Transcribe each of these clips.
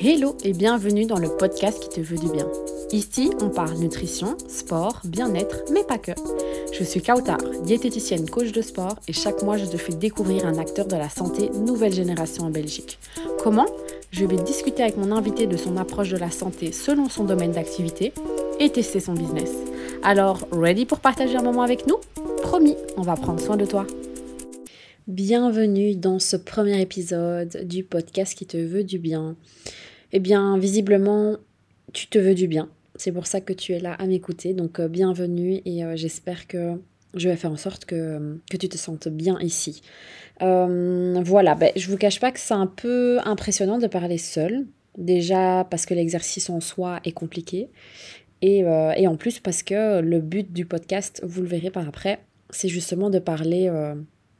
Hello et bienvenue dans le podcast qui te veut du bien. Ici, on parle nutrition, sport, bien-être, mais pas que. Je suis Kautar, diététicienne coach de sport et chaque mois je te fais découvrir un acteur de la santé nouvelle génération en Belgique. Comment? Je vais discuter avec mon invité de son approche de la santé selon son domaine d'activité et tester son business. Alors, ready pour partager un moment avec nous? Promis, on va prendre soin de toi. Bienvenue dans ce premier épisode du podcast qui te veut du bien eh bien, visiblement, tu te veux du bien. C'est pour ça que tu es là à m'écouter. Donc, euh, bienvenue et euh, j'espère que je vais faire en sorte que, tu te sentes bien ici. Euh, voilà, ben, je vous cache pas que c'est un peu impressionnant de parler seul. Déjà parce que l'exercice en soi est compliqué. Et, et, en plus parce que le but du podcast, vous le verrez par après, c'est justement de parler,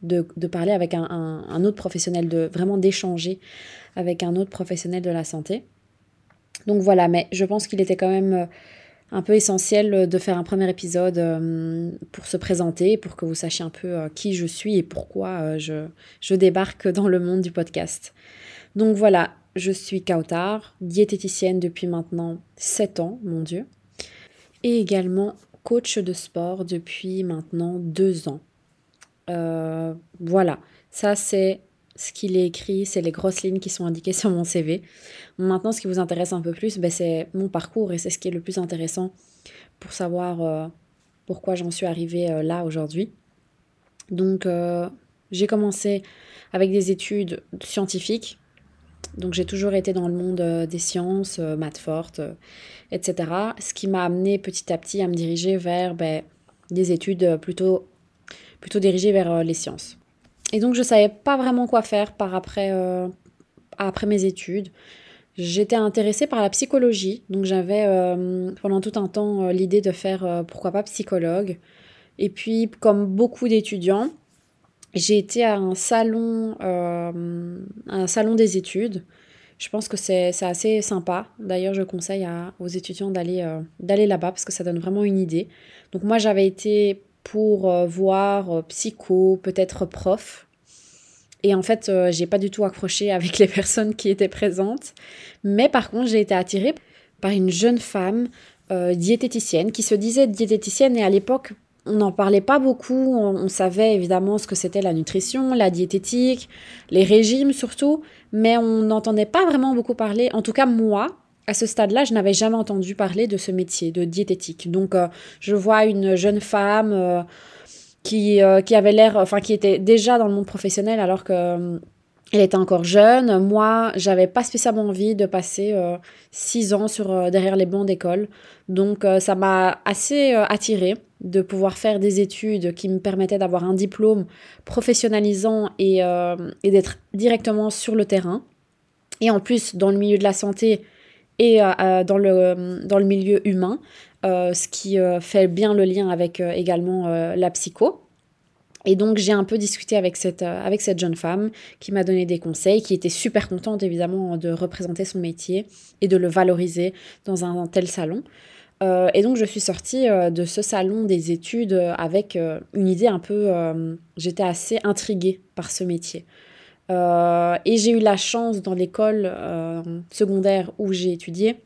de, parler avec un, autre professionnel, de vraiment d'échanger avec un autre professionnel de la santé. Donc voilà, mais je pense qu'il était quand même euh, un peu essentiel de faire un premier épisode euh, pour se présenter, pour que vous sachiez un peu euh, qui je suis et pourquoi je, je débarque dans le monde du podcast. Donc voilà, je suis Kautar, diététicienne depuis maintenant 7 ans, mon Dieu, et également coach de sport depuis maintenant 2 ans. Voilà, ça c'est ce qu'il est écrit, c'est les grosses lignes qui sont indiquées sur mon CV. Maintenant, ce qui vous intéresse un peu plus, ben, c'est mon parcours et c'est ce qui est le plus intéressant pour savoir euh, pourquoi j'en suis arrivée euh, là aujourd'hui. Donc, euh, j'ai commencé avec des études scientifiques. Donc, j'ai toujours été dans le monde des sciences, maths fortes, etc. Ce qui m'a amené petit à petit à me diriger vers ben, des études plutôt, plutôt dirigées vers les sciences. Et donc je savais pas vraiment quoi faire par après, euh, après mes études. J'étais intéressée par la psychologie, donc j'avais euh, pendant tout un temps euh, l'idée de faire pourquoi pas psychologue. Et puis comme beaucoup d'étudiants, j'ai été à un salon, un salon des études. Je pense que c'est assez sympa. D'ailleurs, je conseille aux étudiants d'aller là-bas parce que ça donne vraiment une idée. Donc moi, j'avais été pour euh, voir euh, psycho, peut-être prof. Et en fait, euh, j'ai pas du tout accroché avec les personnes qui étaient présentes. Mais par contre, j'ai été attirée par une jeune femme diététicienne qui se disait diététicienne et à l'époque, on n'en parlait pas beaucoup. On, savait évidemment ce que c'était la nutrition, la diététique, les régimes surtout, mais on n'entendait pas vraiment beaucoup parler. En tout cas, moi, à ce stade-là, je n'avais jamais entendu parler de ce métier de diététique. Donc, euh, je vois une jeune femme euh, qui, euh, qui avait l'air, enfin, qui était déjà dans le monde professionnel alors que elle était encore jeune. Moi, j'avais pas spécialement envie de passer six ans sur derrière les bancs d'école. Donc, ça m'a assez attirée de pouvoir faire des études qui me permettaient d'avoir un diplôme professionnalisant et, et d'être directement sur le terrain. Et en plus, dans le milieu de la santé, et euh, euh, dans, le, dans le milieu humain, euh, ce qui fait bien le lien avec également la psycho. Et donc j'ai un peu discuté avec cette, avec cette jeune femme qui m'a donné des conseils, qui était super contente évidemment de représenter son métier et de le valoriser dans un, tel salon. et donc je suis sortie de ce salon des études avec une idée un peu... J'étais assez intriguée par ce métier. Euh, et j'ai eu la chance dans l'école euh, secondaire où j'ai étudié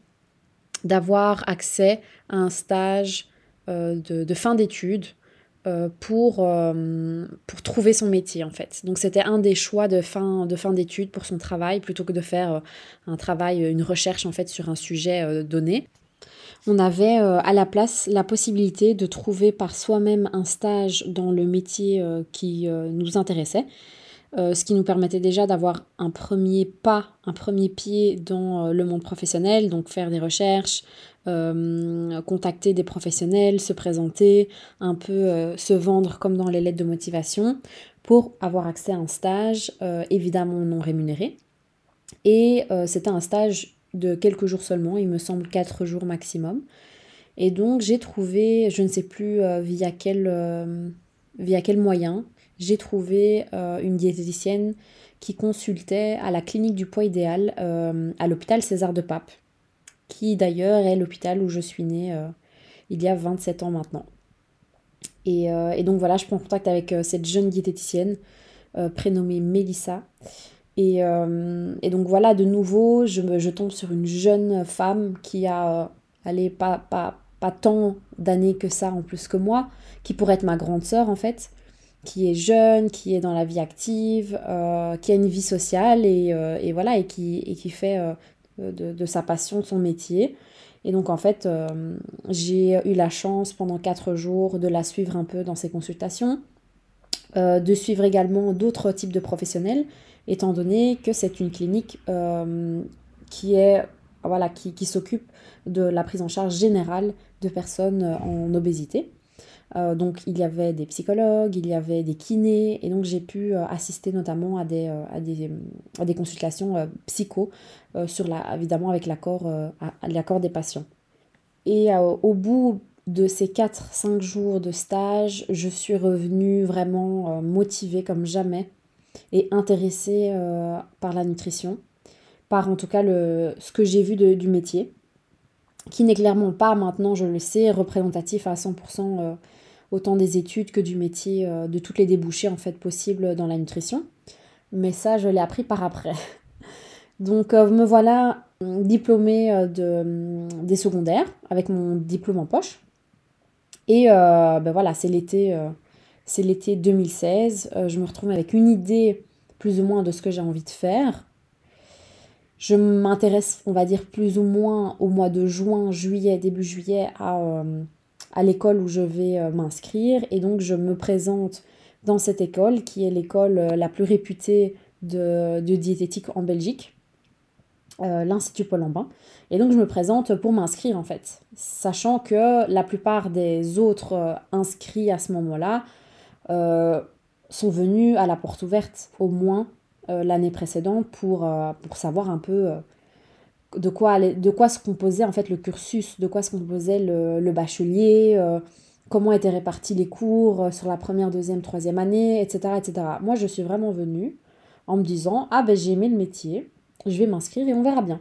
d'avoir accès à un stage euh, de, fin d'études pour, pour trouver son métier en fait. Donc c'était un des choix de fin, de fin d'études pour son travail plutôt que de faire un travail, une recherche en fait sur un sujet donné. On avait à la place la possibilité de trouver par soi-même un stage dans le métier qui nous intéressait euh, ce qui nous permettait déjà d'avoir un premier pas, un premier pied dans euh, le monde professionnel, donc faire des recherches, euh, contacter des professionnels, se présenter, un peu se vendre comme dans les lettres de motivation pour avoir accès à un stage évidemment non rémunéré. Et c'était un stage de quelques jours seulement, il me semble 4 jours maximum. Et donc j'ai trouvé, je ne sais plus via quel moyen, j'ai trouvé euh, une diététicienne qui consultait à la clinique du poids idéal euh, à l'hôpital César de Pape, qui d'ailleurs est l'hôpital où je suis née euh, il y a 27 ans maintenant. Et, donc voilà, je prends contact avec cette jeune diététicienne prénommée Mélissa. Et, donc voilà, de nouveau, je, me, tombe sur une jeune femme qui a, allez, pas, pas, pas tant d'années que ça en plus que moi, qui pourrait être ma grande sœur en fait, qui est jeune, qui est dans la vie active, euh, qui a une vie sociale et, euh, et voilà, et qui, et qui fait euh, de, de, sa passion son métier. Et donc en fait, j'ai eu la chance pendant quatre jours de la suivre un peu dans ses consultations, de suivre également d'autres types de professionnels, étant donné que c'est une clinique qui est voilà, qui, qui s'occupe de la prise en charge générale de personnes en obésité. Euh, donc il y avait des psychologues, il y avait des kinés, et donc j'ai pu euh, assister notamment à des, euh, à des, à des consultations psycho, sur la, évidemment avec l'accord l'accord des patients. Et au bout de ces 4-5 jours de stage, je suis revenue vraiment motivée comme jamais et intéressée par la nutrition, par en tout cas le, ce que j'ai vu de, du métier, qui n'est clairement pas maintenant, je le sais, représentatif à 100% autant des études que du métier, euh, de toutes les débouchés en fait possibles dans la nutrition. Mais ça, je l'ai appris par après. Donc euh, me voilà diplômée euh, de, des secondaires avec mon diplôme en poche. Et ben voilà, c'est l'été, c'est l'été 2016. je me retrouve avec une idée plus ou moins de ce que j'ai envie de faire. Je m'intéresse, on va dire, plus ou moins au mois de juin, juillet, début juillet, à, à l'école où je vais euh, m'inscrire et donc je me présente dans cette école qui est l'école euh, la plus réputée de, diététique en Belgique, euh, l'Institut Paul Lambin. Et donc je me présente pour m'inscrire en fait, sachant que la plupart des autres inscrits à ce moment-là sont venus à la porte ouverte au moins l'année précédente pour, pour savoir un peu de quoi, de quoi se composait en fait le cursus, de quoi se composait le, bachelier, euh, comment étaient répartis les cours euh, sur la première, deuxième, troisième année, etc., etc. Moi, je suis vraiment venue en me disant ah ben j'ai aimé le métier, je vais m'inscrire et on verra bien.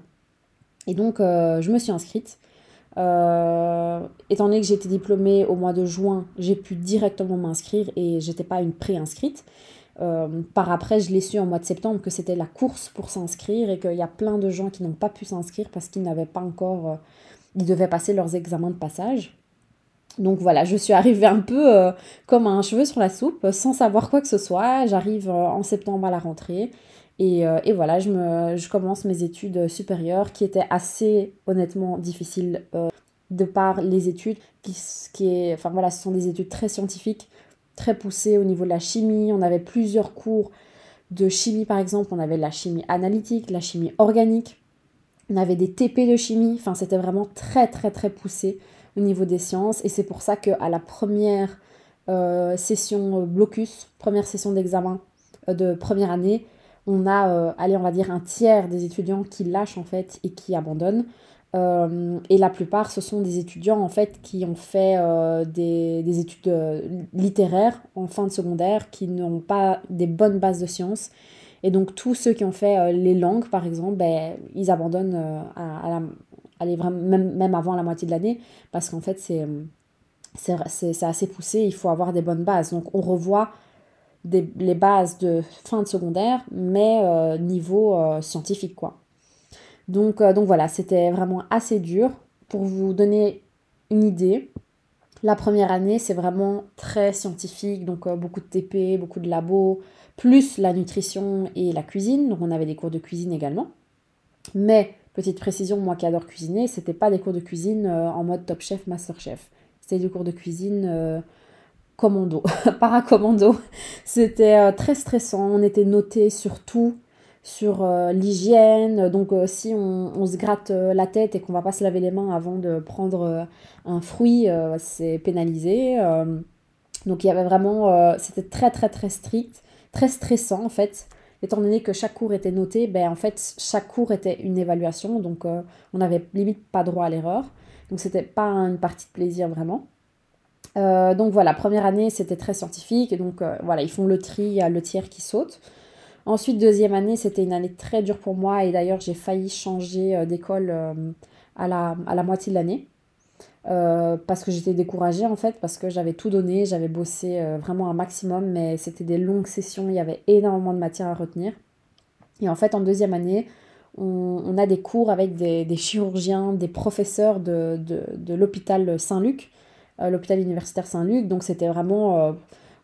Et donc euh, je me suis inscrite. étant donné que j'étais diplômée au mois de juin, j'ai pu directement m'inscrire et j'étais pas une pré-inscrite. Euh, par après, je l'ai su en mois de septembre que c'était la course pour s'inscrire et qu'il y a plein de gens qui n'ont pas pu s'inscrire parce qu'ils n'avaient pas encore. Euh, ils devaient passer leurs examens de passage. Donc voilà, je suis arrivée un peu euh, comme un cheveu sur la soupe, sans savoir quoi que ce soit. J'arrive en septembre à la rentrée. Et, et voilà, je, me, je commence mes études supérieures qui étaient assez honnêtement difficiles de par les études qui, qui est, enfin voilà, ce sont des études très scientifiques très poussé au niveau de la chimie. On avait plusieurs cours de chimie, par exemple. On avait la chimie analytique, la chimie organique. On avait des TP de chimie. Enfin, c'était vraiment très, très, très poussé au niveau des sciences. Et c'est pour ça qu'à la première euh, session blocus, première session d'examen euh, de première année, on a, euh, allez, on va dire un tiers des étudiants qui lâchent en fait et qui abandonnent. Euh, et la plupart, ce sont des étudiants en fait qui ont fait euh, des, des, études euh, littéraires en fin de secondaire, qui n'ont pas des bonnes bases de sciences. Et donc tous ceux qui ont fait les langues, par exemple, ben, ils abandonnent à, à, la, même, même avant la moitié de l'année, parce qu'en fait c'est, c'est, assez poussé, il faut avoir des bonnes bases. Donc on revoit des, les bases de fin de secondaire, mais niveau scientifique quoi. Donc, euh, donc voilà, c'était vraiment assez dur. Pour vous donner une idée, la première année, c'est vraiment très scientifique, donc euh, beaucoup de TP, beaucoup de labos, plus la nutrition et la cuisine. Donc on avait des cours de cuisine également. Mais, petite précision, moi qui adore cuisiner, c'était pas des cours de cuisine euh, en mode top chef, master chef. C'était des cours de cuisine commando, paracommando. C'était très stressant, on était noté sur tout sur euh, l'hygiène. Donc euh, si on, se gratte euh, la tête et qu'on va pas se laver les mains avant de prendre un fruit, c'est pénalisé. donc il y avait vraiment, c'était très très très strict, très stressant en fait. Étant donné que chaque cours était noté, ben en fait chaque cours était une évaluation, donc on n'avait limite pas droit à l'erreur. Donc c'était pas une partie de plaisir vraiment. donc voilà, première année c'était très scientifique, et donc voilà, ils font le tri, il y a le tiers qui saute. Ensuite, deuxième année, c'était une année très dure pour moi et d'ailleurs, j'ai failli changer euh, d'école euh, à la, à la moitié de l'année. Euh, parce que j'étais découragée en fait, parce que j'avais tout donné, j'avais bossé vraiment un maximum, mais c'était des longues sessions, il y avait énormément de matière à retenir. Et en fait, en deuxième année, on, a des cours avec des, chirurgiens, des professeurs de, l'hôpital Saint-Luc, l'hôpital universitaire Saint-Luc. Donc c'était vraiment,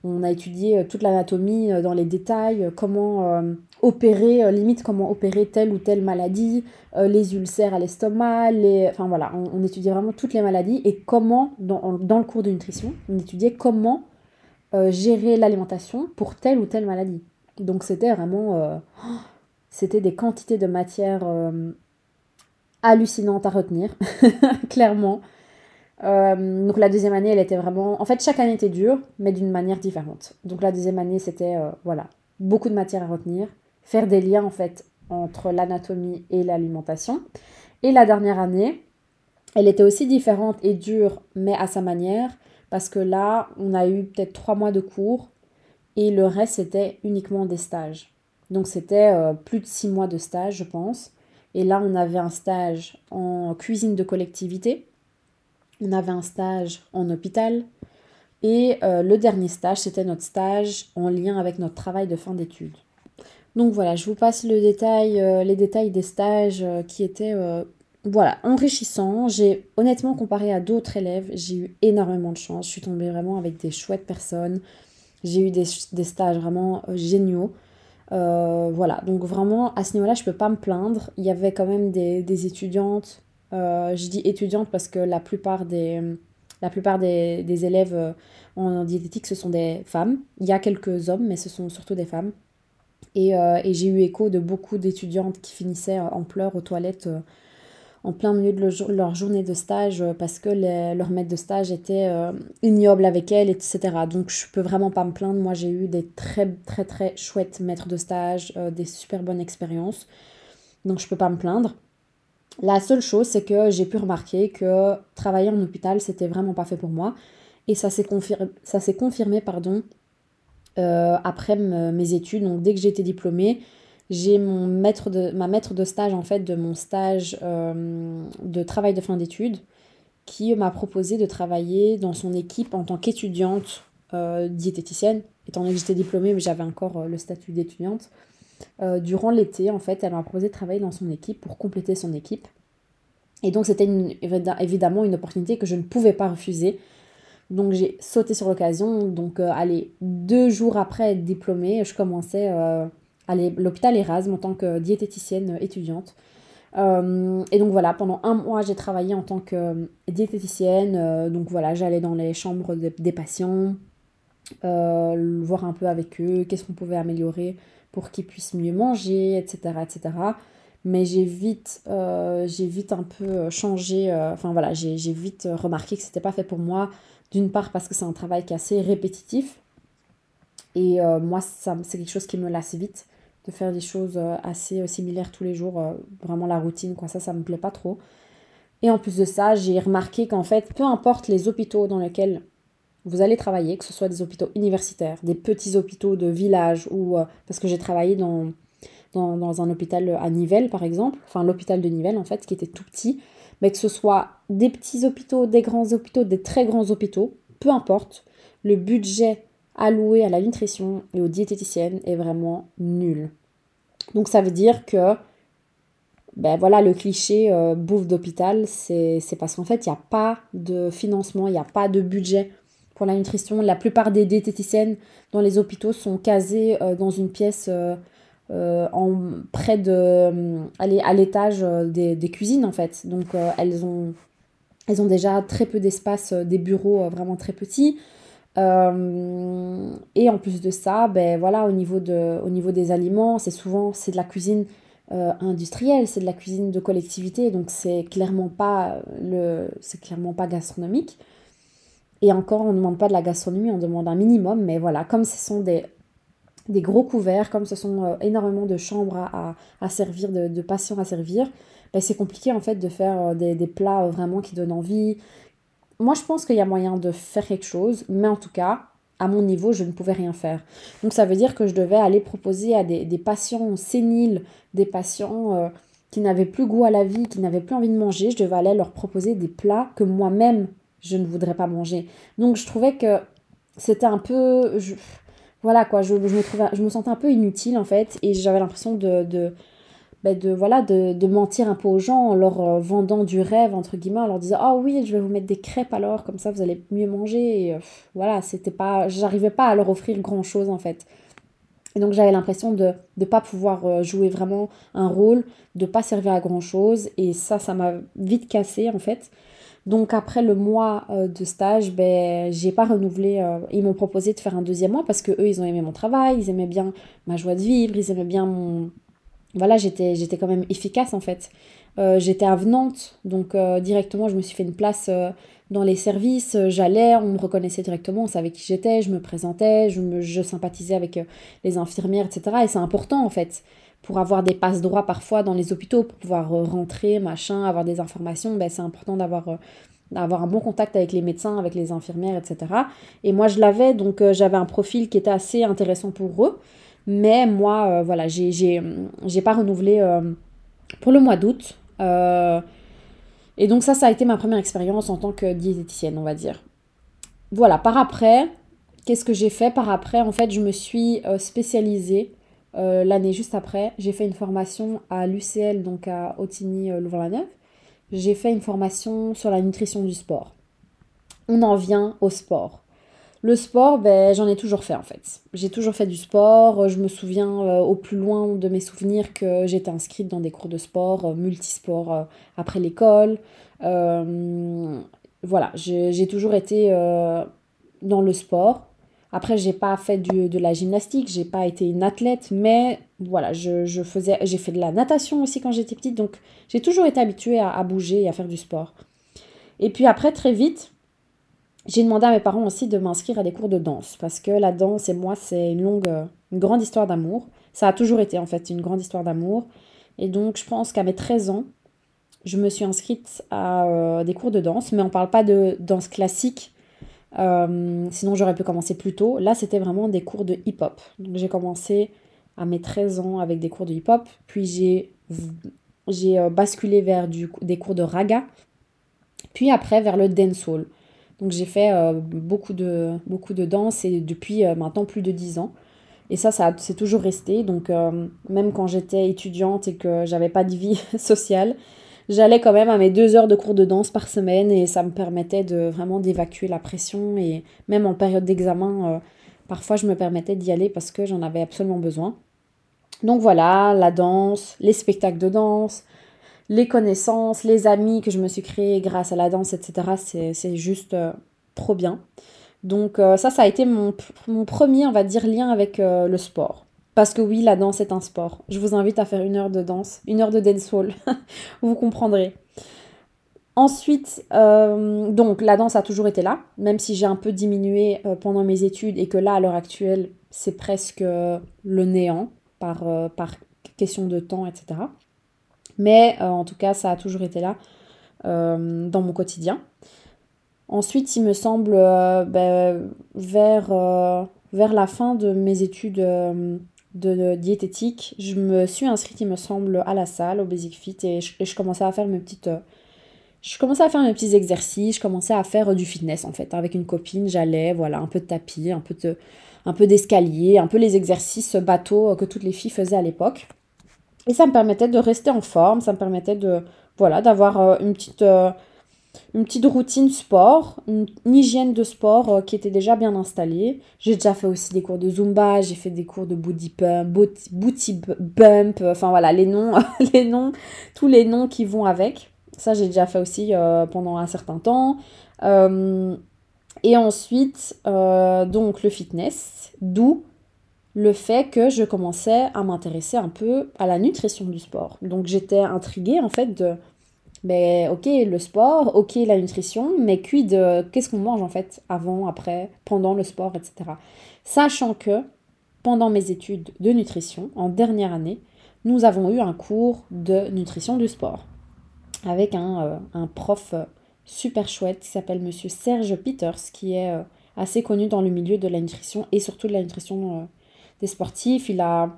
on a étudié toute l'anatomie dans les détails, comment opérer, limite comment opérer telle ou telle maladie, les ulcères à l'estomac, les... enfin voilà, on, étudiait vraiment toutes les maladies et comment, dans, le cours de nutrition, on étudiait comment gérer l'alimentation pour telle ou telle maladie. Donc c'était vraiment c'était des quantités de matière euh, hallucinantes à retenir, clairement. Euh, donc la deuxième année, elle était vraiment... En fait, chaque année était dure, mais d'une manière différente. Donc la deuxième année, c'était, euh, voilà, beaucoup de matière à retenir, faire des liens, en fait, entre l'anatomie et l'alimentation. Et la dernière année, elle était aussi différente et dure, mais à sa manière, parce que là, on a eu peut-être trois mois de cours, et le reste, c'était uniquement des stages. Donc c'était euh, plus de six mois de stage, je pense. Et là, on avait un stage en cuisine de collectivité. On avait un stage en hôpital. Et euh, le dernier stage, c'était notre stage en lien avec notre travail de fin d'études. Donc voilà, je vous passe le détail, euh, les détails des stages qui étaient voilà, enrichissants. J'ai honnêtement comparé à d'autres élèves, j'ai eu énormément de chance. Je suis tombée vraiment avec des chouettes personnes. J'ai eu des, des stages vraiment géniaux. Euh, voilà, donc vraiment à ce niveau-là, je peux pas me plaindre. Il y avait quand même des, étudiantes, euh, je dis étudiantes parce que la plupart des, la plupart des, élèves euh, en, diététique, ce sont des femmes. Il y a quelques hommes, mais ce sont surtout des femmes. Et, et j'ai eu écho de beaucoup d'étudiantes qui finissaient en pleurs aux toilettes en plein milieu de leur journée de stage euh, parce que leur maître de stage était euh, ignoble avec elle, etc. Donc je peux vraiment pas me plaindre. Moi j'ai eu des très très très chouettes maîtres de stage, euh, des super bonnes expériences. Donc je peux pas me plaindre. La seule chose c'est que j'ai pu remarquer que travailler en hôpital c'était vraiment pas fait pour moi. Et ça s'est confirmé, ça confirmé pardon, après mes études. Donc dès que été diplômée, j'ai mon maître de, ma maître de stage en fait de mon stage euh, de travail de fin d'études qui m'a proposé de travailler dans son équipe en tant qu'étudiante euh, diététicienne, étant donné que j'étais diplômée mais j'avais encore euh, le statut d'étudiante. Durant l'été, en fait, elle m'a proposé de travailler dans son équipe pour compléter son équipe. Et donc c'était évidemment une opportunité que je ne pouvais pas refuser. Donc j'ai sauté sur l'occasion. Donc allez, deux jours après être diplômée, je commençais à l'hôpital Erasme en tant que diététicienne étudiante. Euh, et donc voilà, pendant un mois, j'ai travaillé en tant que diététicienne. Euh, donc voilà, j'allais dans les chambres des patients, euh, voir un peu avec eux, qu'est-ce qu'on pouvait améliorer pour qu'ils puissent mieux manger, etc. etc. Mais j'ai vite, j'ai vite un peu changé, enfin voilà, j'ai vite remarqué que c'était pas fait pour moi. D'une part parce que c'est un travail qui est assez répétitif. Et moi, c'est quelque chose qui me lasse vite de faire des choses euh, assez euh, similaires tous les jours, euh, vraiment la routine, quoi, ça, ça me plaît pas trop. Et en plus de ça, j'ai remarqué qu'en fait, peu importe les hôpitaux dans lesquels vous allez travailler, que ce soit des hôpitaux universitaires, des petits hôpitaux de village, ou parce que j'ai travaillé dans, dans, un hôpital à Nivelles, par exemple, enfin l'hôpital de Nivelles, en fait, qui était tout petit, mais que ce soit des petits hôpitaux, des grands hôpitaux, des très grands hôpitaux, peu importe, le budget alloué à la nutrition et aux diététiciennes est vraiment nul. Donc ça veut dire que ben voilà, le cliché euh, bouffe d'hôpital, c'est parce qu'en fait, il n'y a pas de financement, il n'y a pas de budget pour la nutrition. La plupart des diététiciennes dans les hôpitaux sont casées euh, dans une pièce euh, en, près de, à l'étage des, des, cuisines, en fait. Donc, elles, ont, elles ont déjà très peu d'espace, des bureaux vraiment très petits. Euh, et en plus de ça, ben voilà, au niveau, de, au niveau des aliments, c'est souvent c'est de la cuisine euh, industrielle, c'est de la cuisine de collectivité, donc c'est clairement pas le, c'est clairement pas gastronomique. Et encore, on ne demande pas de la gastronomie, on demande un minimum, mais voilà, comme ce sont des, des gros couverts, comme ce sont euh, énormément de chambres à, à, servir, de, patients à servir, ben c'est compliqué en fait de faire des, des plats vraiment qui donnent envie, moi, je pense qu'il y a moyen de faire quelque chose, mais en tout cas, à mon niveau, je ne pouvais rien faire. Donc ça veut dire que je devais aller proposer à des, patients séniles, des patients euh, qui n'avaient plus goût à la vie, qui n'avaient plus envie de manger, je devais aller leur proposer des plats que moi-même, je ne voudrais pas manger. Donc je trouvais que c'était un peu... voilà quoi, je, me trouvais, je me sentais un peu inutile en fait et j'avais l'impression de, de, ben, de, voilà, de, mentir un peu aux gens en leur euh, vendant du rêve entre guillemets, en leur disant ah oui je vais vous mettre des crêpes alors comme ça vous allez mieux manger et voilà c'était pas, j'arrivais pas à leur offrir grand chose en fait. Et donc j'avais l'impression de ne pas pouvoir jouer vraiment un rôle, de pas servir à grand chose et ça ça m'a vite cassé en fait. Donc après le mois euh, de stage, ben j'ai pas renouvelé. Euh, ils m'ont proposé de faire un deuxième mois parce que eux ils ont aimé mon travail, ils aimaient bien ma joie de vivre, ils aimaient bien mon. Voilà, j'étais j'étais quand même efficace en fait. Euh, j'étais avenante, donc directement je me suis fait une place dans les services. J'allais, on me reconnaissait directement, on savait qui j'étais, je me présentais, je, sympathisais avec les infirmières, etc. Et c'est important en fait pour avoir des passes droits parfois dans les hôpitaux, pour pouvoir euh, rentrer, machin, avoir des informations, ben, c'est important d'avoir euh, d'avoir un bon contact avec les médecins, avec les infirmières, etc. Et moi, je l'avais, donc euh, j'avais un profil qui était assez intéressant pour eux. Mais moi, voilà, j'ai, j'ai, pas renouvelé pour le mois d'août. et donc ça, ça a été ma première expérience en tant que diététicienne, on va dire. Voilà, par après, qu'est-ce que j'ai fait? Par après, en fait, je me suis spécialisée euh, l'année juste après, j'ai fait une formation à l'UCL, donc à Otigny-Louvain-la-Neuve. J'ai fait une formation sur la nutrition du sport. On en vient au sport. Le sport, ben, j'en ai toujours fait en fait. J'ai toujours fait du sport. Je me souviens euh, au plus loin de mes souvenirs que j'étais inscrite dans des cours de sport, euh, multisport après l'école. voilà, j'ai toujours été dans le sport. Après, j'ai pas fait de la gymnastique, j'ai pas été une athlète, mais voilà, je, faisais, j'ai fait de la natation aussi quand j'étais petite, donc j'ai toujours été habituée à, bouger et à faire du sport. Et puis après, très vite, j'ai demandé à mes parents aussi de m'inscrire à des cours de danse, parce que la danse et moi, c'est une longue, une grande histoire d'amour. Ça a toujours été en fait une grande histoire d'amour. Et donc, je pense qu'à mes 13 ans, je me suis inscrite à euh, des cours de danse, mais on parle pas de danse classique euh, sinon, j'aurais pu commencer plus tôt. Là, c'était vraiment des cours de hip-hop. Donc, j'ai commencé à mes 13 ans avec des cours de hip-hop. Puis, j'ai, j'ai euh, basculé vers du, des cours de raga. Puis après, vers le dancehall. Donc, j'ai fait euh, beaucoup, de, beaucoup de danse et depuis maintenant plus de 10 ans. Et ça, ça c'est toujours resté. Donc, même quand j'étais étudiante et que j'avais pas de vie sociale, j'allais quand même à mes deux heures de cours de danse par semaine et ça me permettait de vraiment d'évacuer la pression et même en période d'examen, euh, parfois je me permettais d'y aller parce que j'en avais absolument besoin. Donc voilà, la danse, les spectacles de danse, les connaissances, les amis que je me suis créés grâce à la danse, etc. C'est juste euh, trop bien. Donc euh, ça, ça a été mon, mon, premier, on va dire, lien avec le sport. Parce que oui, la danse est un sport. Je vous invite à faire une heure de danse, une heure de dancehall. vous comprendrez. Ensuite, euh, donc la danse a toujours été là, même si j'ai un peu diminué euh, pendant mes études et que là, à l'heure actuelle, c'est presque le néant par, euh, par question de temps, etc. Mais en tout cas, ça a toujours été là dans mon quotidien. Ensuite, il me semble, ben, vers, vers la fin de mes études de, diététique, je me suis inscrite, il me semble, à la salle, au Basic Fit, et je, commençais à faire mes petites. Euh, je commençais à faire mes petits exercices, je commençais à faire du fitness en fait. Avec une copine, j'allais, voilà, un peu de tapis, un peu de, un peu d'escalier, un peu les exercices bateaux que toutes les filles faisaient à l'époque. Et ça me permettait de rester en forme, ça me permettait de, voilà, d'avoir euh, une petite, euh, une petite routine sport, une, hygiène de sport euh, qui était déjà bien installée. J'ai déjà fait aussi des cours de Zumba, j'ai fait des cours de booty pump, booty bump, euh, enfin voilà, les noms, les noms, tous les noms qui vont avec. Ça, j'ai déjà fait aussi euh, pendant un certain temps. et ensuite, donc le fitness, d'où le fait que je commençais à m'intéresser un peu à la nutrition du sport. Donc j'étais intriguée en fait de ben, ok, le sport, ok, la nutrition, mais quid de qu'est-ce qu'on mange en fait avant, après, pendant le sport, etc. Sachant que pendant mes études de nutrition, en dernière année, nous avons eu un cours de nutrition du sport avec un, euh, un prof euh, super chouette qui s'appelle Monsieur Serge Peters, qui est euh, assez connu dans le milieu de la nutrition et surtout de la nutrition des sportifs. Il a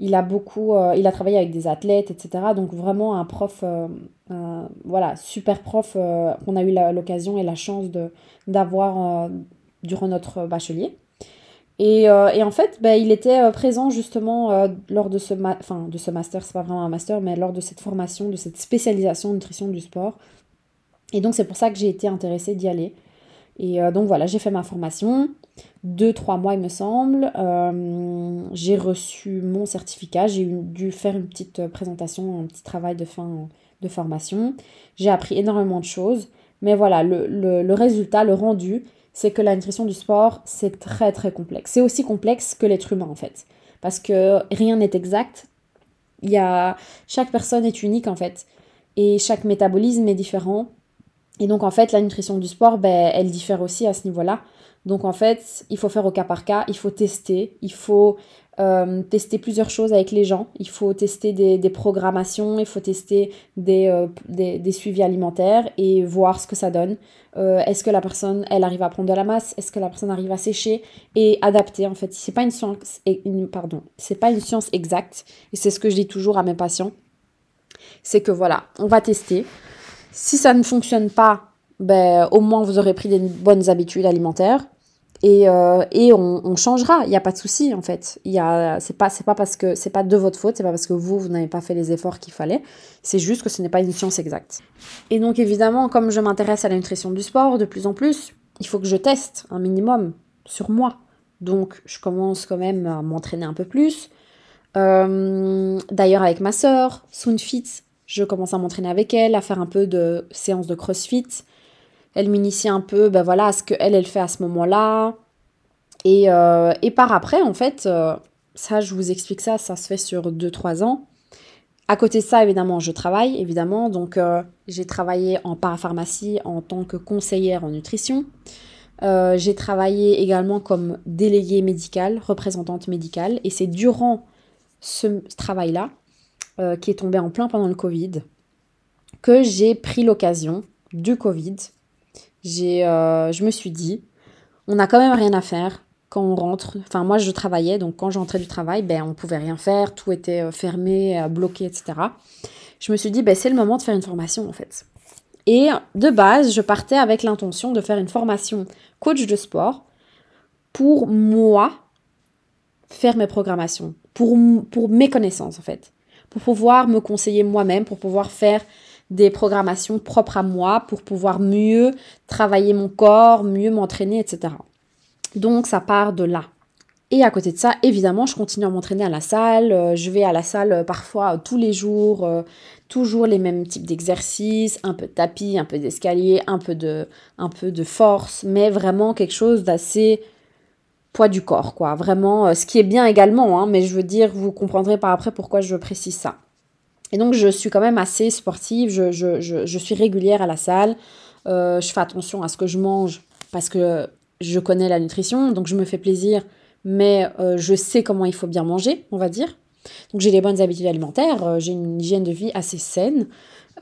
il a beaucoup, euh, il a travaillé avec des athlètes, etc. Donc vraiment un prof, euh, voilà, super prof euh, qu'on a eu l'occasion et la chance d'avoir durant notre bachelier. Et, et en fait, bah, il était présent justement lors de ce, enfin, de ce master, c'est pas vraiment un master, mais lors de cette formation, de cette spécialisation nutrition du sport. Et donc c'est pour ça que j'ai été intéressée d'y aller. Et donc voilà, j'ai fait ma formation, deux, trois mois il me semble. j'ai reçu mon certificat, j'ai dû faire une petite présentation, un petit travail de fin de formation. J'ai appris énormément de choses. Mais voilà, le, le, le résultat, le rendu, c'est que la nutrition du sport, c'est très très complexe. C'est aussi complexe que l'être humain en fait. Parce que rien n'est exact. Il y a... Chaque personne est unique en fait. Et chaque métabolisme est différent. Et donc en fait, la nutrition du sport, ben, elle diffère aussi à ce niveau-là. Donc en fait, il faut faire au cas par cas, il faut tester, il faut euh, tester plusieurs choses avec les gens. Il faut tester des, programmations, il faut tester euh, des, des, suivis alimentaires et voir ce que ça donne. Euh, est-ce que la personne, elle arrive à prendre de la masse? Est-ce que la personne arrive à sécher Et adapter, en fait? C'est pas une science, une, pardon, c'est pas une science exacte. Et c'est ce que je dis toujours à mes patients. C'est que voilà, on va tester. Si ça ne fonctionne pas, ben, au moins vous aurez pris des bonnes habitudes alimentaires. Et, euh, et on, changera, il n'y a pas de souci en fait. Il c'est pas, c'est pas parce que c'est pas de votre faute, c'est pas parce que vous, vous n'avez pas fait les efforts qu'il fallait. C'est juste que ce n'est pas une science exacte. Et donc évidemment, comme je m'intéresse à la nutrition du sport de plus en plus, il faut que je teste un minimum sur moi. Donc je commence quand même à m'entraîner un peu plus. Euh, d'ailleurs avec ma sœur, Soonfit, je commence à m'entraîner avec elle, à faire un peu de séances de CrossFit. Elle m'initie un peu ben voilà, à ce qu'elle, elle fait à ce moment-là. Et, euh, et, par après, en fait, euh, ça, je vous explique ça, ça se fait sur 2-3 ans. À côté de ça, évidemment, je travaille, évidemment. Donc, euh, j'ai travaillé en parapharmacie en tant que conseillère en nutrition. j'ai travaillé également comme déléguée médicale, représentante médicale. Et c'est durant ce travail-là, qui est tombé en plein pendant le Covid, que j'ai pris l'occasion du Covid j'ai, euh, je me suis dit, on n'a quand même rien à faire quand on rentre. Enfin, moi, je travaillais, donc quand j'entrais du travail, ben, on pouvait rien faire, tout était euh, fermé, euh, bloqué, etc. Je me suis dit, ben, c'est le moment de faire une formation, en fait. Et de base, je partais avec l'intention de faire une formation coach de sport pour moi faire mes programmations, pour, pour mes connaissances, en fait. Pour pouvoir me conseiller moi-même, pour pouvoir faire des programmations propres à moi pour pouvoir mieux travailler mon corps, mieux m'entraîner, etc. Donc ça part de là. Et à côté de ça, évidemment, je continue à m'entraîner à la salle. Euh, je vais à la salle euh, parfois euh, tous les jours, toujours les mêmes types d'exercices, un peu de tapis, un peu d'escalier, un peu de, un peu de force, mais vraiment quelque chose d'assez poids du corps, quoi. Vraiment, ce qui est bien également, hein, mais je veux dire, vous comprendrez par après pourquoi je précise ça. Et donc, je suis quand même assez sportive, je, suis régulière à la salle, euh, je fais attention à ce que je mange parce que je connais la nutrition, donc je me fais plaisir, mais euh, je sais comment il faut bien manger, on va dire. Donc, j'ai les bonnes habitudes alimentaires, euh, j'ai une hygiène de vie assez saine.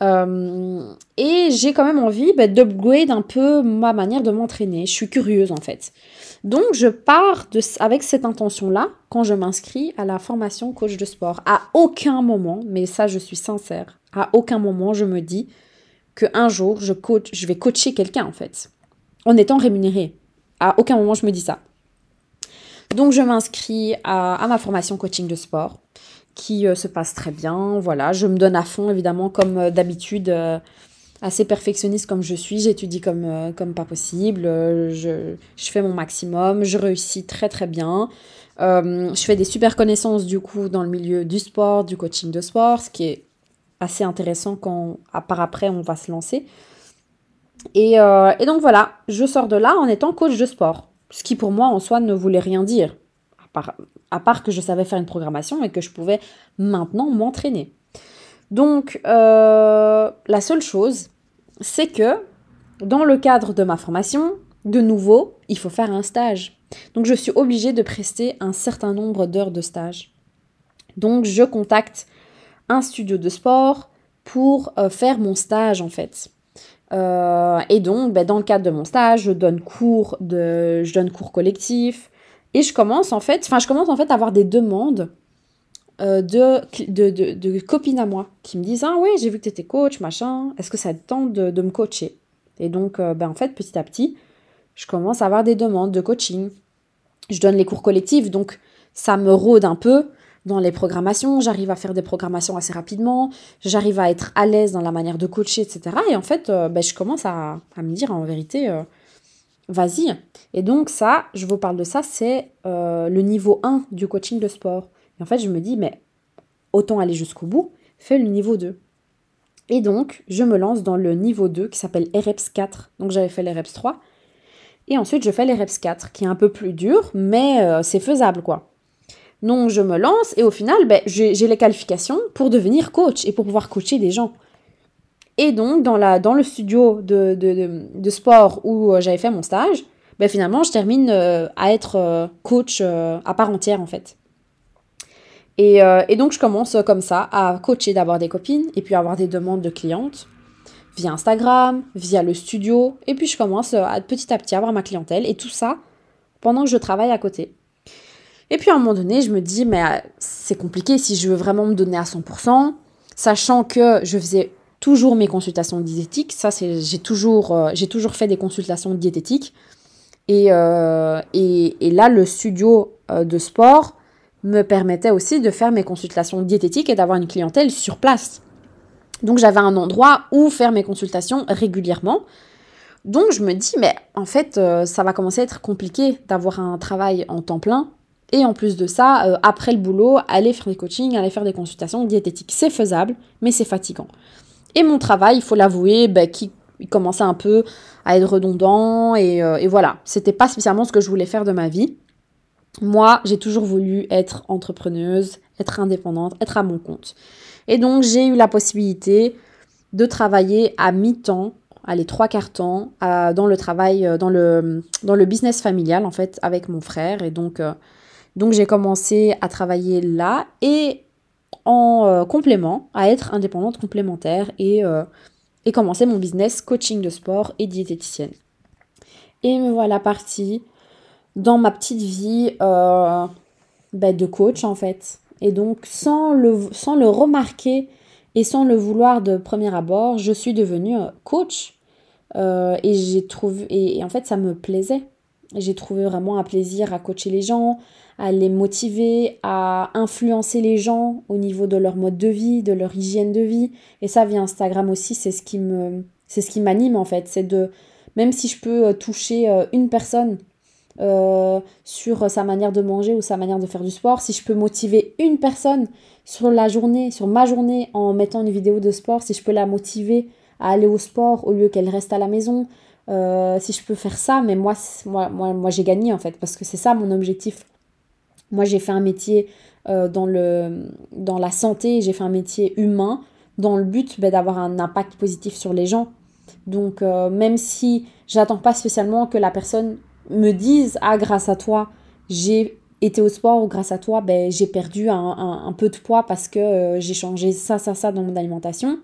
Et j'ai quand même envie bah, d'upgrade un peu ma manière de m'entraîner. Je suis curieuse en fait. Donc, je pars avec cette intention-là quand je m'inscris à la formation coach de sport. À aucun moment, mais ça, je suis sincère, à aucun moment, je me dis qu'un jour, je, coach, je vais coacher quelqu'un, en fait, en étant rémunéré. À aucun moment, je me dis ça. Donc, je m'inscris à, ma formation coaching de sport qui euh, se passe très bien. Voilà, je me donne à fond, évidemment, comme euh, d'habitude. Euh, assez perfectionniste comme je suis, j'étudie comme, comme pas possible, je, je, fais mon maximum, je réussis très très bien. Je fais des super connaissances du coup dans le milieu du sport, du coaching de sport, ce qui est assez intéressant quand à part après on va se lancer. Et, et, donc voilà, je sors de là en étant coach de sport, ce qui pour moi en soi ne voulait rien dire, à à part que je savais faire une programmation et que je pouvais maintenant m'entraîner. Donc, euh, la seule chose, c'est que dans le cadre de ma formation, de nouveau, il faut faire un stage. Donc, je suis obligée de prester un certain nombre d'heures de stage. Donc, je contacte un studio de sport pour euh, faire mon stage, en fait. Euh, et donc, ben, dans le cadre de mon stage, je donne cours de, je donne cours collectifs et je commence en fait, enfin, je commence en fait à avoir des demandes euh, de, de, de, copines à moi qui me disent Ah oui, j'ai vu que tu étais coach, machin, est-ce que ça te tente de, de me coacher? Et donc, euh, ben, en fait, petit à petit, je commence à avoir des demandes de coaching. je donne les cours collectifs, donc ça me rôde un peu dans les programmations, j'arrive à faire des programmations assez rapidement, j'arrive à être à l'aise dans la manière de coacher, etc. Et en fait, euh, ben, je commence à, me dire en vérité, vas-y. Et donc ça, je vous parle de ça, c'est euh, le niveau 1 du coaching de sport. Et en fait, je me dis, mais autant aller jusqu'au bout, fais le niveau 2. Et donc, je me lance dans le niveau 2 qui s'appelle REPS 4. Donc j'avais fait l'EREPS 3. Et ensuite, je fais l'EREPS 4, qui est un peu plus dur, mais c'est faisable, quoi. Donc je me lance et au final, ben, j'ai les qualifications pour devenir coach et pour pouvoir coacher des gens. Et donc dans, la, dans le studio de, de, sport où euh, j'avais fait mon stage, ben, finalement je termine euh, à être euh, coach à part entière en fait. Et, et, donc je commence comme ça à coacher d'abord des copines et puis avoir des demandes de clientes via Instagram, via le studio. Et puis je commence à petit à petit à avoir ma clientèle et tout ça pendant que je travaille à côté. Et puis à un moment donné, je me dis, mais c'est compliqué si je veux vraiment me donner à 100%, sachant que je faisais toujours mes consultations diététiques. Ça, c'est, j'ai toujours, euh, j'ai toujours fait des consultations diététiques. Et, euh, et, et, là, le studio de sport me permettait aussi de faire mes consultations diététiques et d'avoir une clientèle sur place. Donc j'avais un endroit où faire mes consultations régulièrement. Donc je me dis, mais en fait, ça va commencer à être compliqué d'avoir un travail en temps plein et en plus de ça, euh, après le boulot, aller faire des coachings, aller faire des consultations diététiques. C'est faisable, mais c'est fatigant. Et mon travail, il faut l'avouer, bah, qui commençait un peu à être redondant. Et, euh, et voilà, c'était pas spécialement ce que je voulais faire de ma vie. Moi, j'ai toujours voulu être entrepreneuse, être indépendante, être à mon compte. Et donc, j'ai eu la possibilité de travailler à mi-temps, allez, trois quarts temps, dans le travail, euh, dans le, dans le business familial, en fait, avec mon frère. Et donc, donc j'ai commencé à travailler là et en euh, complément, à être indépendante complémentaire et, euh, et commencer mon business coaching de sport et diététicienne. Et me voilà partie dans ma petite vie euh, ben, de coach en fait. Et donc sans le, sans le remarquer et sans le vouloir de premier abord, je suis devenue coach. et j'ai trouvé et, en fait ça me plaisait. J'ai trouvé vraiment un plaisir à coacher les gens, à les motiver, à influencer les gens au niveau de leur mode de vie, de leur hygiène de vie. Et ça, via Instagram aussi, c'est ce qui me, c'est ce qui m'anime en fait. C'est de, même si je peux euh, toucher euh, une personne euh, sur sa manière de manger ou sa manière de faire du sport, si je peux motiver une personne sur la journée, sur ma journée, en mettant une vidéo de sport, si je peux la motiver à aller au sport au lieu qu'elle reste à la maison, si je peux faire ça, mais moi, moi, moi, moi j'ai gagné en fait, parce que c'est ça mon objectif. Moi, j'ai fait un métier euh, dans, le, dans la santé, j'ai fait un métier humain dans le but ben, d'avoir un impact positif sur les gens. Donc, euh, même si j'attends pas spécialement que la personne me dise Ah, grâce à toi, j'ai été au sport ou grâce à toi, ben, j'ai perdu un, peu de poids parce que euh, j'ai changé ça, ça, ça dans mon alimentation.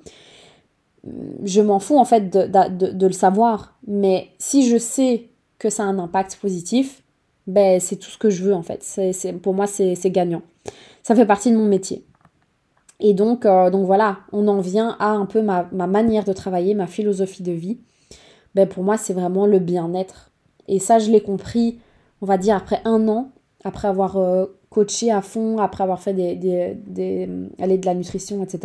Je m'en fous en fait de, de, le savoir. Mais si je sais que ça a un impact positif, ben, c'est tout ce que je veux en fait. C'est, pour moi, c'est, gagnant. Ça fait partie de mon métier. Et donc, euh, donc voilà, on en vient à un peu ma, manière de travailler, ma philosophie de vie. Ben, pour moi, c'est vraiment le bien-être. Et ça, je l'ai compris, on va dire, après un an, après avoir euh, coaché à fond, après avoir fait des, des, des, de la nutrition, etc.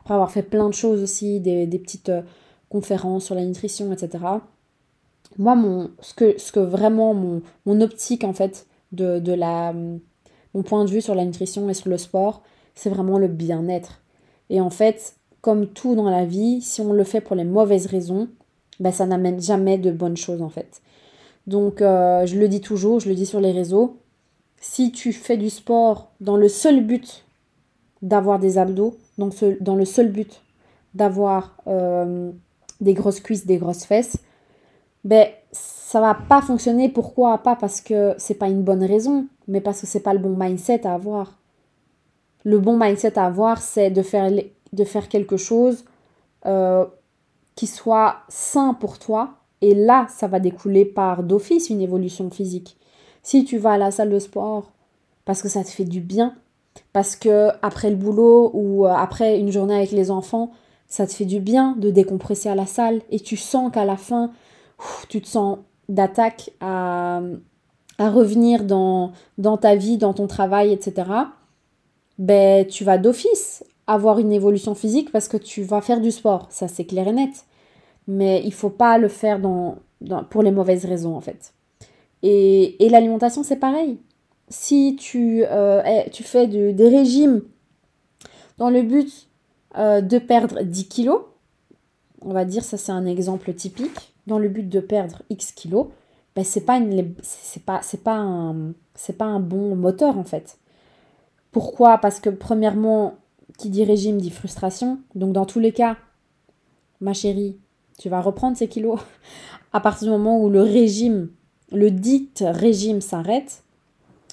Après avoir fait plein de choses aussi, des, petites euh, conférences sur la nutrition, etc moi, mon, ce, que, ce que vraiment mon, mon optique, en fait, de, de la, mon point de vue sur la nutrition et sur le sport, c'est vraiment le bien-être. Et en fait, comme tout dans la vie, si on le fait pour les mauvaises raisons, ben ça n'amène jamais de bonnes choses, en fait. Donc, euh, je le dis toujours, je le dis sur les réseaux, si tu fais du sport dans le seul but d'avoir des abdos, donc dans le seul but d'avoir euh, des grosses cuisses, des grosses fesses, ben ça va pas fonctionner. Pourquoi? Pas parce que c'est pas une bonne raison, mais parce que c'est pas le bon mindset à avoir. Le bon mindset à avoir, c'est de faire, de faire quelque chose euh, qui soit sain pour toi. Et là, ça va découler par d'office une évolution physique. Si tu vas à la salle de sport parce que ça te fait du bien, parce que après le boulot ou euh, après une journée avec les enfants, ça te fait du bien de décompresser à la salle et tu sens qu'à la fin, tu te sens d'attaque à, à revenir dans, dans ta vie, dans ton travail, etc., ben, tu vas d'office avoir une évolution physique parce que tu vas faire du sport. Ça, c'est clair et net. Mais il faut pas le faire dans, pour les mauvaises raisons, en fait. Et, et l'alimentation, c'est pareil. Si tu, euh, tu fais des régimes dans le but euh, de perdre 10 kilos, on va dire, ça c'est un exemple typique, dans le but de perdre X kilos, ben, c'est pas, pas, pas, un, pas un bon moteur en fait. Pourquoi? Parce que premièrement, qui dit régime dit frustration. Donc dans tous les cas, ma chérie, tu vas reprendre ces kilos à partir du moment où le régime, le dit régime s'arrête,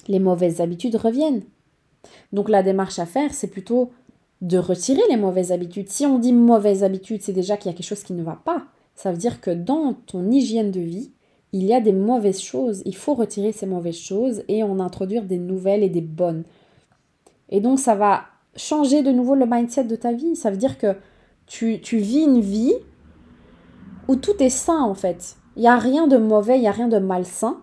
les mauvaises habitudes reviennent. Donc la démarche à faire, c'est plutôt de retirer les mauvaises habitudes. Si on dit mauvaises habitudes, c'est déjà qu'il y a quelque chose qui ne va pas. Ça veut dire que dans ton hygiène de vie, il y a des mauvaises choses. Il faut retirer ces mauvaises choses et en introduire des nouvelles et des bonnes. Et donc, ça va changer de nouveau le mindset de ta vie. Ça veut dire que tu, vis une vie où tout est sain, en fait. Il n'y a rien de mauvais, il n'y a rien de malsain.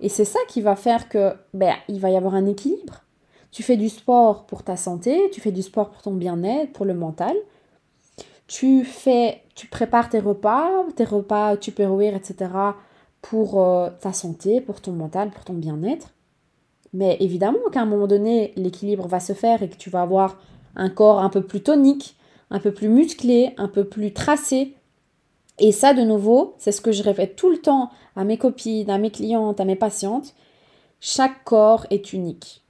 Et c'est ça qui va faire que ben, il va y avoir un équilibre. Tu fais du sport pour ta santé, tu fais du sport pour ton bien-être, pour le mental. Tu fais, tu prépares tes repas, tes repas tupperware, etc pour euh, ta santé, pour ton mental, pour ton bien-être. Mais évidemment qu'à un moment donné, l'équilibre va se faire et que tu vas avoir un corps un peu plus tonique, un peu plus musclé, un peu plus tracé. Et ça, de nouveau, c'est ce que je répète tout le temps à mes copines, à mes clientes, à mes patientes. Chaque corps est unique.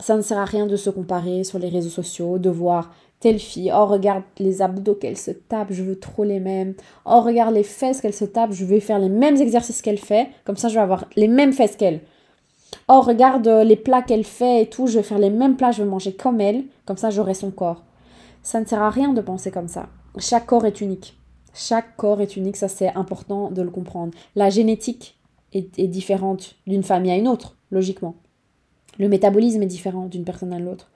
Ça ne sert à rien de se comparer sur les réseaux sociaux, de voir telle fille, oh regarde les abdos qu'elle se tape, je veux trop les mêmes. Oh regarde les fesses qu'elle se tape, je veux faire les mêmes exercices qu'elle fait, comme ça je vais avoir les mêmes fesses qu'elle. Oh regarde euh, les plats qu'elle fait et tout, je vais faire les mêmes plats, je vais manger comme elle, comme ça j'aurai son corps. Ça ne sert à rien de penser comme ça. Chaque corps est unique. Chaque corps est unique, ça c'est important de le comprendre. La génétique est, est différente d'une famille à une autre, logiquement. Le métabolisme est différent d'une personne à l'autre.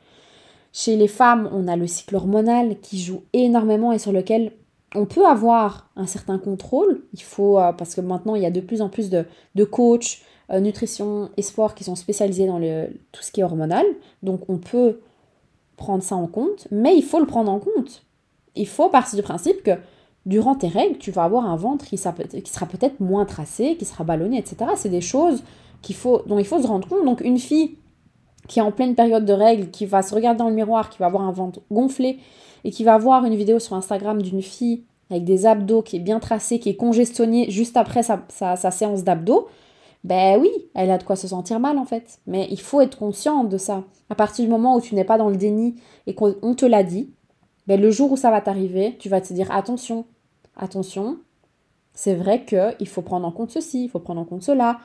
Chez les femmes, on a le cycle hormonal qui joue énormément et sur lequel on peut avoir un certain contrôle. Il faut, euh, parce que maintenant, il y a de plus en plus de, de coachs, euh, nutrition et qui sont spécialisés dans le, tout ce qui est hormonal. Donc, on peut prendre ça en compte, mais il faut le prendre en compte. Il faut partir du principe que durant tes règles, tu vas avoir un ventre qui sera, peut-être moins tracé, qui sera ballonné, etc. C'est des choses faut, dont il faut se rendre compte. Donc, une fille qui est en pleine période de règles, qui va se regarder dans le miroir, qui va avoir un ventre gonflé, et qui va voir une vidéo sur Instagram d'une fille avec des abdos qui est bien tracée, qui est congestionnée juste après sa, séance d'abdos, ben oui, elle a de quoi se sentir mal en fait. Mais il faut être conscient de ça. À partir du moment où tu n'es pas dans le déni et qu'on te l'a dit, ben le jour où ça va t'arriver, tu vas te dire attention, attention, c'est vrai qu'il faut prendre en compte ceci, il faut prendre en compte cela,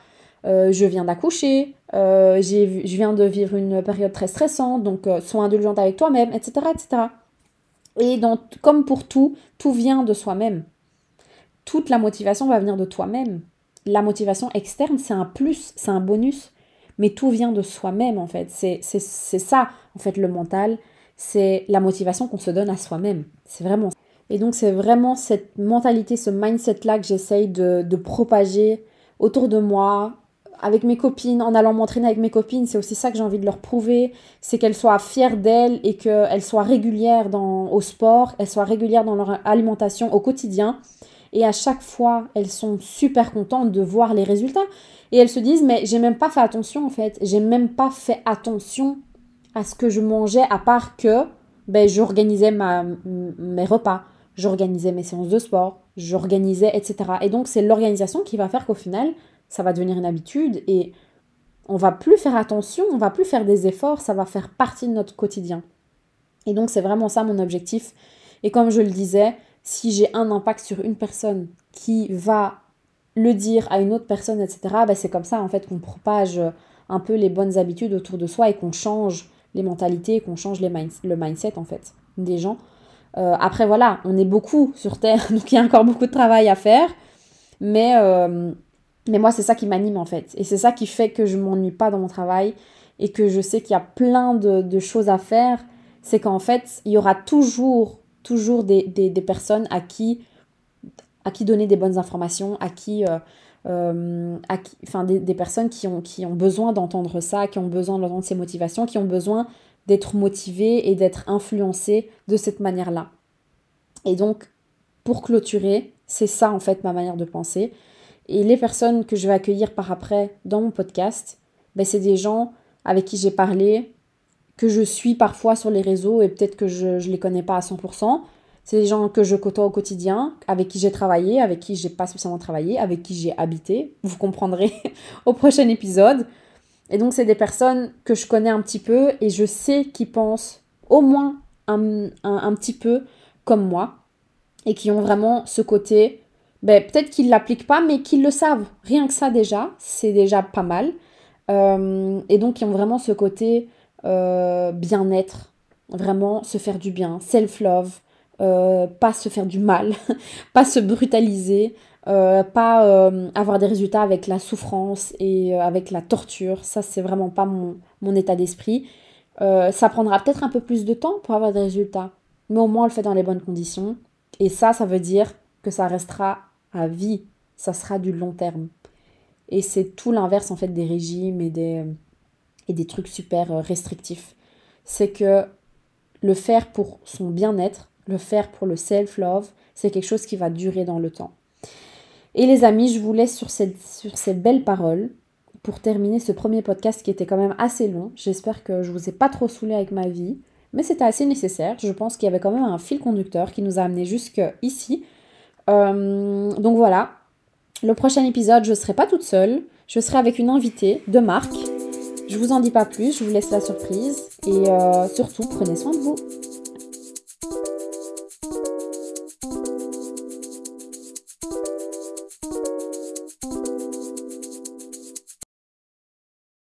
euh, je viens d'accoucher, euh, je viens de vivre une période très stressante, donc euh, sois indulgente avec toi-même, etc., etc. Et donc, comme pour tout, tout vient de soi-même. Toute la motivation va venir de toi-même. La motivation externe, c'est un plus, c'est un bonus, mais tout vient de soi-même, en fait. C'est ça, en fait, le mental, c'est la motivation qu'on se donne à soi-même. C'est vraiment ça. Et donc, c'est vraiment cette mentalité, ce mindset-là que j'essaye de, de propager autour de moi, avec mes copines, en allant m'entraîner avec mes copines, c'est aussi ça que j'ai envie de leur prouver, c'est qu'elles soient fières d'elles et qu'elles soient régulières dans, au sport, elles soient régulières dans leur alimentation au quotidien. Et à chaque fois, elles sont super contentes de voir les résultats. Et elles se disent, mais j'ai même pas fait attention en fait, j'ai même pas fait attention à ce que je mangeais à part que ben, j'organisais mes repas, j'organisais mes séances de sport, j'organisais, etc. Et donc c'est l'organisation qui va faire qu'au final, ça va devenir une habitude et on va plus faire attention, on va plus faire des efforts, ça va faire partie de notre quotidien. Et donc c'est vraiment ça mon objectif. Et comme je le disais, si j'ai un impact sur une personne qui va le dire à une autre personne, etc., ben c'est comme ça en fait qu'on propage un peu les bonnes habitudes autour de soi et qu'on change les mentalités, qu'on change les le mindset en fait des gens. Euh, après voilà, on est beaucoup sur Terre, donc il y a encore beaucoup de travail à faire. Mais euh, mais moi, c'est ça qui m'anime en fait. Et c'est ça qui fait que je m'ennuie pas dans mon travail et que je sais qu'il y a plein de, choses à faire. C'est qu'en fait, il y aura toujours, toujours des, personnes à qui, à qui donner des bonnes informations, à qui euh, enfin, des, personnes qui ont, qui ont besoin d'entendre ça, qui ont besoin d'entendre ces motivations, qui ont besoin d'être motivées et d'être influencées de cette manière-là. Et donc, pour clôturer, c'est ça en fait ma manière de penser. Et les personnes que je vais accueillir par après dans mon podcast, ben, c'est des gens avec qui j'ai parlé, que je suis parfois sur les réseaux et peut-être que je ne les connais pas à 100%. C'est des gens que je côtoie au quotidien, avec qui j'ai travaillé, avec qui j'ai pas spécialement travaillé, avec qui j'ai habité. Vous comprendrez au prochain épisode. Et donc, c'est des personnes que je connais un petit peu et je sais qu'ils pensent au moins un, un, petit peu comme moi et qui ont vraiment ce côté, ben, peut-être qu'ils ne l'appliquent pas, mais qu'ils le savent. Rien que ça déjà, c'est déjà pas mal. Euh, et donc, ils ont vraiment ce côté euh, bien-être, vraiment se faire du bien, self-love, euh, pas se faire du mal, pas se brutaliser, pas avoir des résultats avec la souffrance et avec la torture. Ça, c'est vraiment pas mon, mon état d'esprit. ça prendra peut-être un peu plus de temps pour avoir des résultats, mais au moins on le fait dans les bonnes conditions. Et ça, ça veut dire que ça restera à vie, ça sera du long terme. Et c'est tout l'inverse en fait des régimes et des, et des trucs super euh, restrictifs. C'est que le faire pour son bien-être, le faire pour le self-love, c'est quelque chose qui va durer dans le temps. Et les amis, je vous laisse sur, sur ces belles paroles pour terminer ce premier podcast qui était quand même assez long. J'espère que je vous ai pas trop saoulé avec ma vie, mais c'était assez nécessaire. Je pense qu'il y avait quand même un fil conducteur qui nous a amené jusque ici. Euh, donc voilà, le prochain épisode, je ne serai pas toute seule. Je serai avec une invitée de marque. Je vous en dis pas plus, je vous laisse la surprise. Et euh, surtout, prenez soin de vous.